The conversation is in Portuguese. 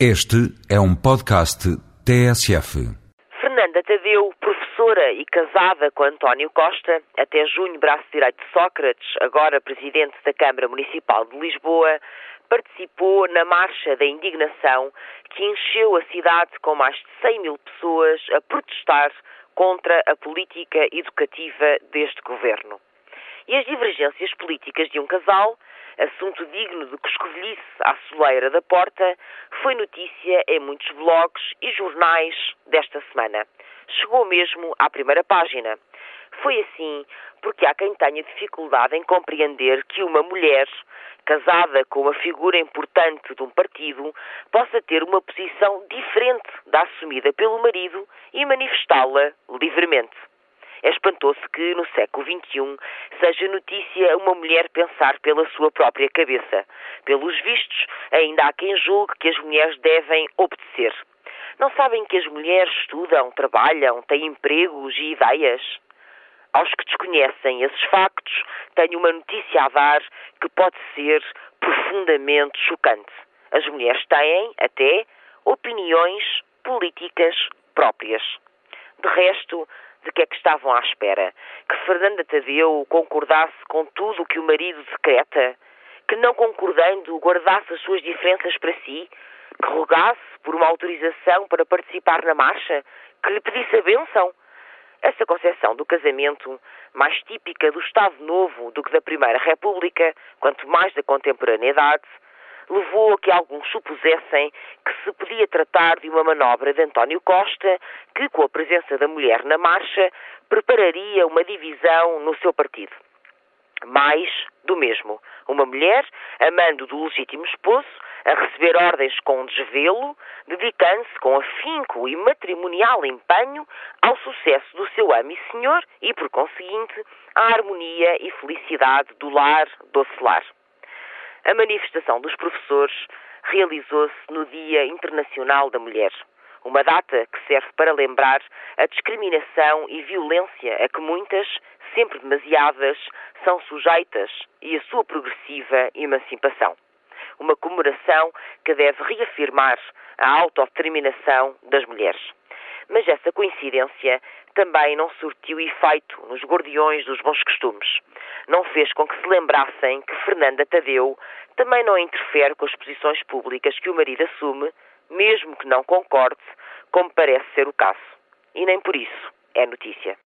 Este é um podcast TSF. Fernanda Tadeu, professora e casada com António Costa, até junho braço direito de Sócrates, agora presidente da Câmara Municipal de Lisboa, participou na Marcha da Indignação que encheu a cidade com mais de 100 mil pessoas a protestar contra a política educativa deste governo. E as divergências políticas de um casal assunto digno de coscovilhice à soleira da porta, foi notícia em muitos blogs e jornais desta semana. Chegou mesmo à primeira página. Foi assim porque há quem tenha dificuldade em compreender que uma mulher, casada com uma figura importante de um partido, possa ter uma posição diferente da assumida pelo marido e manifestá-la livremente. É espantoso que, no século XXI, seja notícia uma mulher pensar pela sua própria cabeça. Pelos vistos, ainda há quem julgue que as mulheres devem obedecer. Não sabem que as mulheres estudam, trabalham, têm empregos e ideias? Aos que desconhecem esses factos, tenho uma notícia a dar que pode ser profundamente chocante. As mulheres têm, até, opiniões políticas próprias. De resto, de que é que estavam à espera? Que Fernanda Tadeu concordasse com tudo o que o marido decreta? Que não concordando guardasse as suas diferenças para si? Que rogasse por uma autorização para participar na marcha? Que lhe pedisse a bênção? Essa concepção do casamento, mais típica do Estado Novo do que da Primeira República, quanto mais da contemporaneidade, levou a que alguns supusessem que se podia tratar de uma manobra de António Costa, que, com a presença da mulher na marcha, prepararia uma divisão no seu partido. Mais do mesmo. Uma mulher, amando do legítimo esposo, a receber ordens com desvelo, dedicando-se com afinco e matrimonial empenho ao sucesso do seu amo e senhor e, por conseguinte, à harmonia e felicidade do lar docelar. A manifestação dos professores realizou-se no Dia Internacional da Mulher, uma data que serve para lembrar a discriminação e violência a que muitas, sempre demasiadas, são sujeitas e a sua progressiva emancipação. Uma comemoração que deve reafirmar a autodeterminação das mulheres. Mas essa coincidência também não surtiu efeito nos gordiões dos bons costumes. Não fez com que se lembrassem que Fernanda Tadeu também não interfere com as posições públicas que o marido assume, mesmo que não concorde, como parece ser o caso. E nem por isso é notícia.